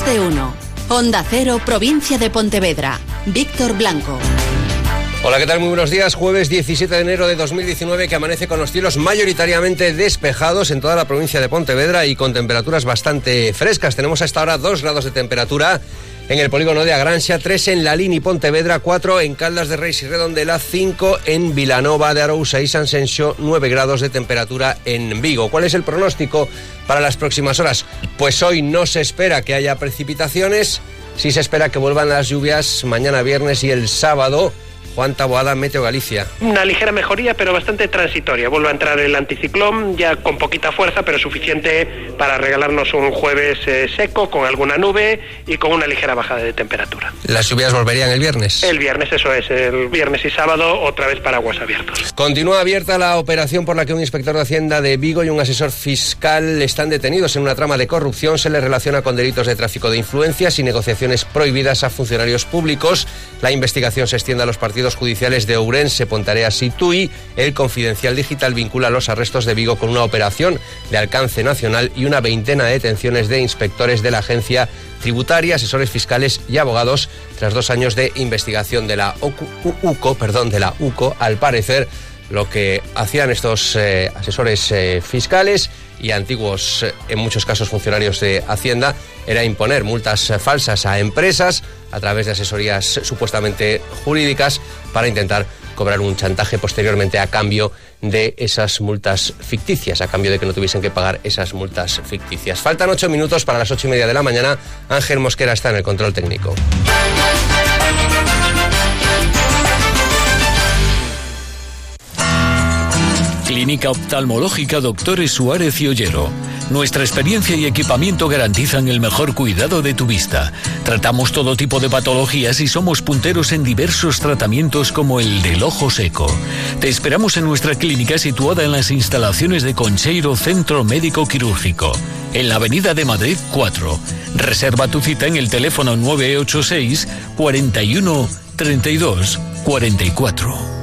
Más de uno. Onda Cero, provincia de Pontevedra. Víctor Blanco. Hola, ¿qué tal? Muy buenos días. Jueves 17 de enero de 2019 que amanece con los cielos mayoritariamente despejados en toda la provincia de Pontevedra y con temperaturas bastante frescas. Tenemos a esta hora 2 grados de temperatura en el polígono de Agranxa, 3 en Lalín y Pontevedra, 4 en Caldas de Reis y Redondela, 5 en Vilanova de Arousa y San Sensio, 9 grados de temperatura en Vigo. ¿Cuál es el pronóstico para las próximas horas? Pues hoy no se espera que haya precipitaciones, sí se espera que vuelvan las lluvias mañana viernes y el sábado. Juan Taboada, Meteo Galicia. Una ligera mejoría, pero bastante transitoria. Vuelve a entrar el anticiclón, ya con poquita fuerza, pero suficiente para regalarnos un jueves eh, seco, con alguna nube y con una ligera bajada de temperatura. ¿Las lluvias volverían el viernes? El viernes, eso es. El viernes y sábado, otra vez paraguas abiertos. Continúa abierta la operación por la que un inspector de Hacienda de Vigo y un asesor fiscal están detenidos en una trama de corrupción. Se les relaciona con delitos de tráfico de influencias y negociaciones prohibidas a funcionarios públicos. La investigación se extiende a los partidos judiciales de Ourense, Pontareas y Tui, el Confidencial Digital vincula los arrestos de Vigo con una operación de alcance nacional y una veintena de detenciones de inspectores de la agencia tributaria, asesores fiscales y abogados tras dos años de investigación de la UCO, perdón, de la UCO, al parecer lo que hacían estos eh, asesores eh, fiscales y antiguos, eh, en muchos casos funcionarios de Hacienda, era imponer multas falsas a empresas a través de asesorías supuestamente jurídicas para intentar cobrar un chantaje posteriormente a cambio de esas multas ficticias, a cambio de que no tuviesen que pagar esas multas ficticias. Faltan ocho minutos para las ocho y media de la mañana. Ángel Mosquera está en el control técnico. Clínica Oftalmológica Doctores Suárez y Ollero. Nuestra experiencia y equipamiento garantizan el mejor cuidado de tu vista. Tratamos todo tipo de patologías y somos punteros en diversos tratamientos como el del ojo seco. Te esperamos en nuestra clínica situada en las instalaciones de Concheiro Centro Médico Quirúrgico, en la Avenida de Madrid 4. Reserva tu cita en el teléfono 986 41 32 44.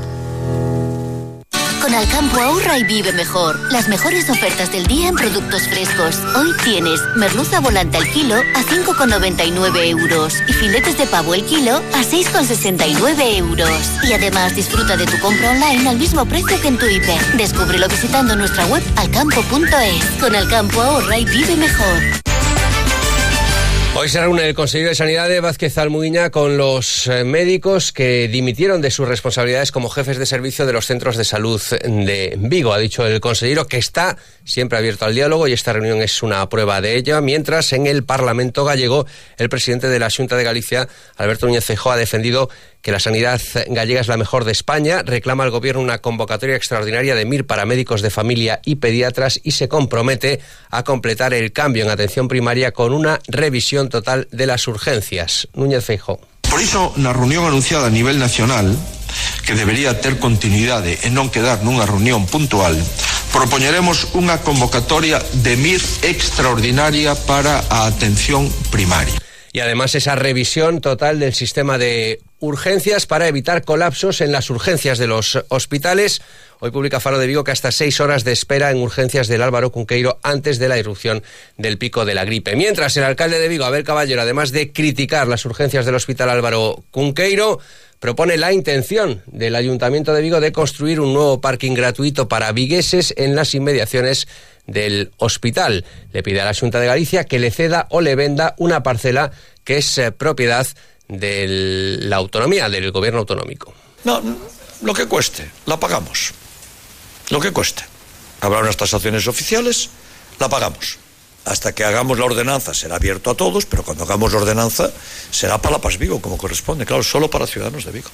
Con Alcampo ahorra y vive mejor. Las mejores ofertas del día en productos frescos. Hoy tienes merluza volante al kilo a 5,99 euros y filetes de pavo el kilo a 6,69 euros. Y además disfruta de tu compra online al mismo precio que en tu hiper. Descúbrelo visitando nuestra web alcampo.es. Con Alcampo ahorra y vive mejor. Hoy se reúne el consejero de Sanidad de Vázquez Almuiña con los eh, médicos que dimitieron de sus responsabilidades como jefes de servicio de los centros de salud de Vigo. Ha dicho el consejero que está siempre abierto al diálogo y esta reunión es una prueba de ello. Mientras en el Parlamento gallego, el presidente de la Junta de Galicia, Alberto Núñez Feijóo, ha defendido que la sanidad gallega es la mejor de España, reclama al gobierno una convocatoria extraordinaria de MIR para médicos de familia y pediatras y se compromete a completar el cambio en atención primaria con una revisión total de las urgencias. Núñez Feijóo. Por iso, na reunión anunciada a nivel nacional, que debería ter continuidade e non quedar nunha reunión puntual, propoñeremos unha convocatoria de MIR extraordinaria para a atención primaria. Y además esa revisión total del sistema de urgencias para evitar colapsos en las urgencias de los hospitales. Hoy publica Faro de Vigo que hasta seis horas de espera en urgencias del Álvaro Cunqueiro antes de la irrupción del pico de la gripe. Mientras el alcalde de Vigo, Abel Caballero, además de criticar las urgencias del Hospital Álvaro Cunqueiro, propone la intención del Ayuntamiento de Vigo de construir un nuevo parking gratuito para vigueses en las inmediaciones del hospital. Le pide a la Junta de Galicia que le ceda o le venda una parcela que es eh, propiedad de la autonomía, del gobierno autonómico. No, lo que cueste, la pagamos. Lo que cueste. Habrá unas tasaciones oficiales, la pagamos. Hasta que hagamos la ordenanza será abierto a todos, pero cuando hagamos la ordenanza será para la Paz Vigo, como corresponde, claro, solo para ciudadanos de Vigo.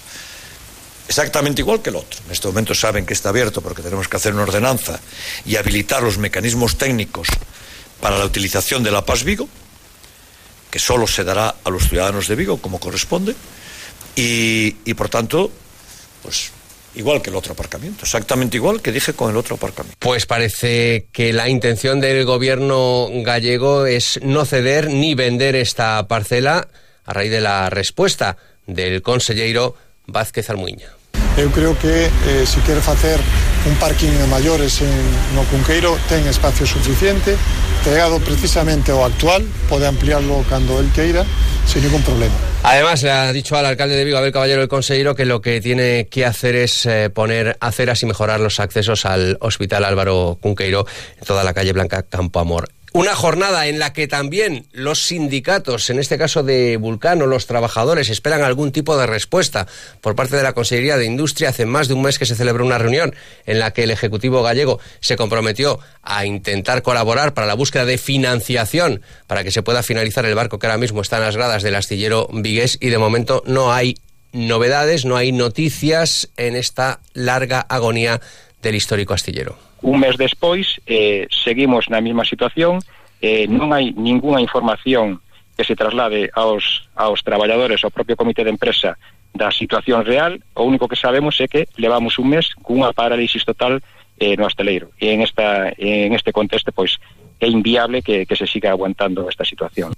Exactamente igual que el otro. En este momento saben que está abierto porque tenemos que hacer una ordenanza y habilitar los mecanismos técnicos para la utilización de la Paz Vigo, que solo se dará a los ciudadanos de Vigo como corresponde, y, por tanto, pues igual que el otro aparcamiento, exactamente igual que dije con el otro aparcamiento. Pues parece que la intención del gobierno gallego es no ceder ni vender esta parcela a raíz de la respuesta del consejero Vázquez Almuña. Eu creo que eh, se quere facer un parking de maiores en, no Cunqueiro ten espacio suficiente, pegado precisamente ao actual, pode ampliarlo cando el queira, sin ningún problema. Además, le ha dicho al alcalde de Vigo, Abel Caballero, el consejero, que lo que tiene que hacer es eh, poner aceras y mejorar los accesos al Hospital Álvaro Cunqueiro en toda la calle Blanca Campo Amor. Una jornada en la que también los sindicatos, en este caso de Vulcano, los trabajadores, esperan algún tipo de respuesta por parte de la Consejería de Industria. Hace más de un mes que se celebró una reunión en la que el Ejecutivo gallego se comprometió a intentar colaborar para la búsqueda de financiación para que se pueda finalizar el barco que ahora mismo está en las gradas del astillero Vigués y de momento no hay novedades, no hay noticias en esta larga agonía del histórico astillero. Un mes despois eh, seguimos na mesma situación, eh, non hai ningunha información que se traslade aos, aos traballadores, ao propio comité de empresa da situación real, o único que sabemos é que levamos un mes cunha parálisis total eh, no asteleiro. E en, esta, en este contexto, pois, é inviable que, que se siga aguantando esta situación.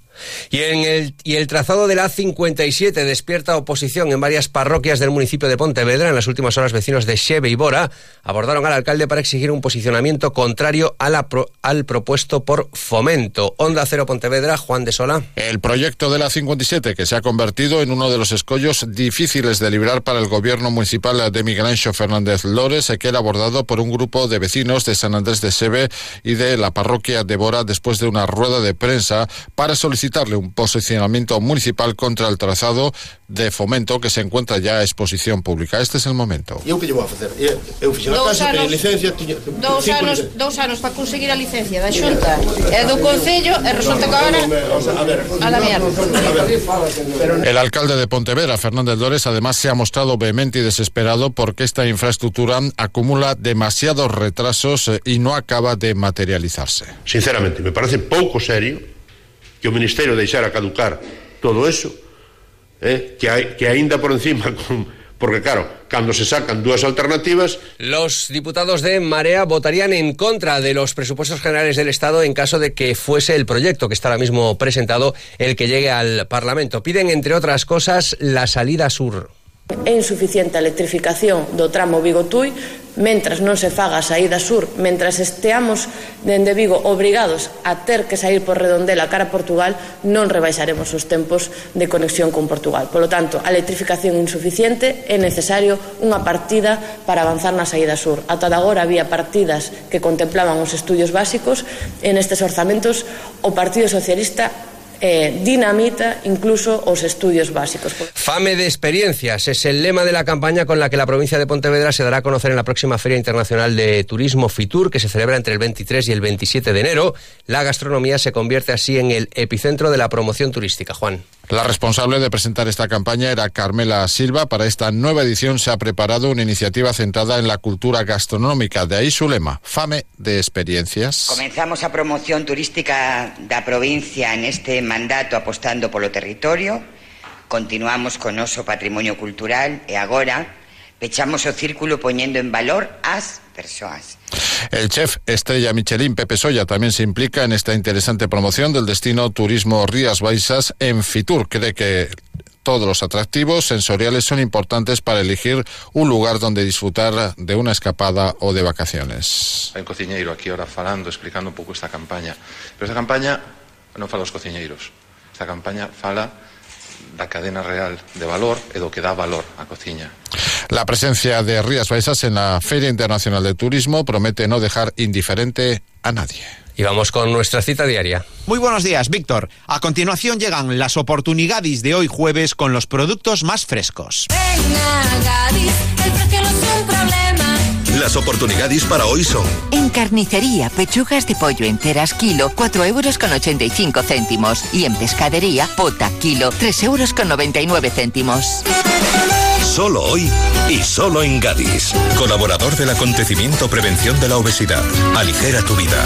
Y, en el, y el trazado de la A57 despierta oposición en varias parroquias del municipio de Pontevedra. En las últimas horas, vecinos de Xeve y Bora abordaron al alcalde para exigir un posicionamiento contrario a la pro, al propuesto por Fomento. Onda Cero Pontevedra, Juan de Sola. El proyecto de la 57, que se ha convertido en uno de los escollos difíciles de librar para el gobierno municipal de Miguel Ancho Fernández Lores, que era abordado por un grupo de vecinos de San Andrés de Xeve y de la parroquia de Bora después de una rueda de prensa para solicitarle un posicionamiento municipal contra el trazado de fomento que se encuentra ya a exposición pública. Este es el momento. E eu que lle vou a facer? Eu, eu fixo a casa, anos, licencia, tiña, dous anos, dous anos para conseguir a licencia da Xunta e do Concello e resulta que agora a, la mierda. El alcalde de Pontevedra, Fernández Dores, además se ha mostrado vehemente y desesperado porque esta infraestructura acumula demasiados retrasos eh, y no acaba de materializarse. Sinceramente, me parece pouco serio que o Ministerio deixara caducar todo eso eh, que, hai, que por encima porque claro, cando se sacan dúas alternativas... Los diputados de Marea votarían en contra de los presupuestos generales del Estado en caso de que fuese el proyecto que está ahora mismo presentado el que llegue al Parlamento. Piden, entre otras cosas, la salida sur. É insuficiente a electrificación do tramo Vigo-Tui mentras non se faga a saída sur, mentras esteamos dende Vigo obrigados a ter que sair por Redondela cara a Portugal, non rebaixaremos os tempos de conexión con Portugal. Polo tanto, a electrificación insuficiente é necesario unha partida para avanzar na saída sur. Ata de agora había partidas que contemplaban os estudios básicos, en estes orzamentos o Partido Socialista eh, dinamita incluso os estudios básicos. Fame de experiencias es el lema de la campaña con la que la provincia de Pontevedra se dará a conocer en la próxima Feria Internacional de Turismo FITUR, que se celebra entre el 23 y el 27 de enero. La gastronomía se convierte así en el epicentro de la promoción turística. Juan. La responsable de presentar esta campaña era Carmela Silva. Para esta nueva edición se ha preparado una iniciativa centrada en la cultura gastronómica. De ahí su lema, Fame de Experiencias. Comenzamos a promoción turística da provincia en este mandato apostando polo territorio. Continuamos con noso patrimonio cultural e agora pechamos o círculo poñendo en valor as persoas. El chef estrella Michelin Pepe Soya también se implica en esta interesante promoción del destino Turismo Rías Baixas en Fitur. Cree que todos los atractivos sensoriales son importantes para elegir un lugar donde disfrutar de una escapada o de vacaciones. Hay un aquí ahora falando, explicando un pouco esta campaña. Pero esta campaña non fala os cociñeiros. Esta campaña fala da cadena real de valor e do que dá valor á cociña. La presencia de Rías Baixas en la Feria Internacional de Turismo promete no dejar indiferente a nadie. Y vamos con nuestra cita diaria. Muy buenos días, Víctor. A continuación llegan las oportunidades de hoy jueves con los productos más frescos. Las oportunidades para hoy son... En carnicería, pechugas de pollo enteras kilo, 4 euros con 85 céntimos. Y en pescadería, pota kilo, 3 euros con 99 céntimos. Solo hoy y solo en Gadis. Colaborador del acontecimiento Prevención de la Obesidad. Aligera tu vida.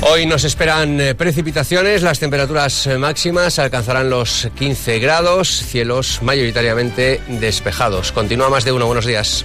Hoy nos esperan eh, precipitaciones, las temperaturas eh, máximas alcanzarán los 15 grados, cielos mayoritariamente despejados. Continúa más de uno, buenos días.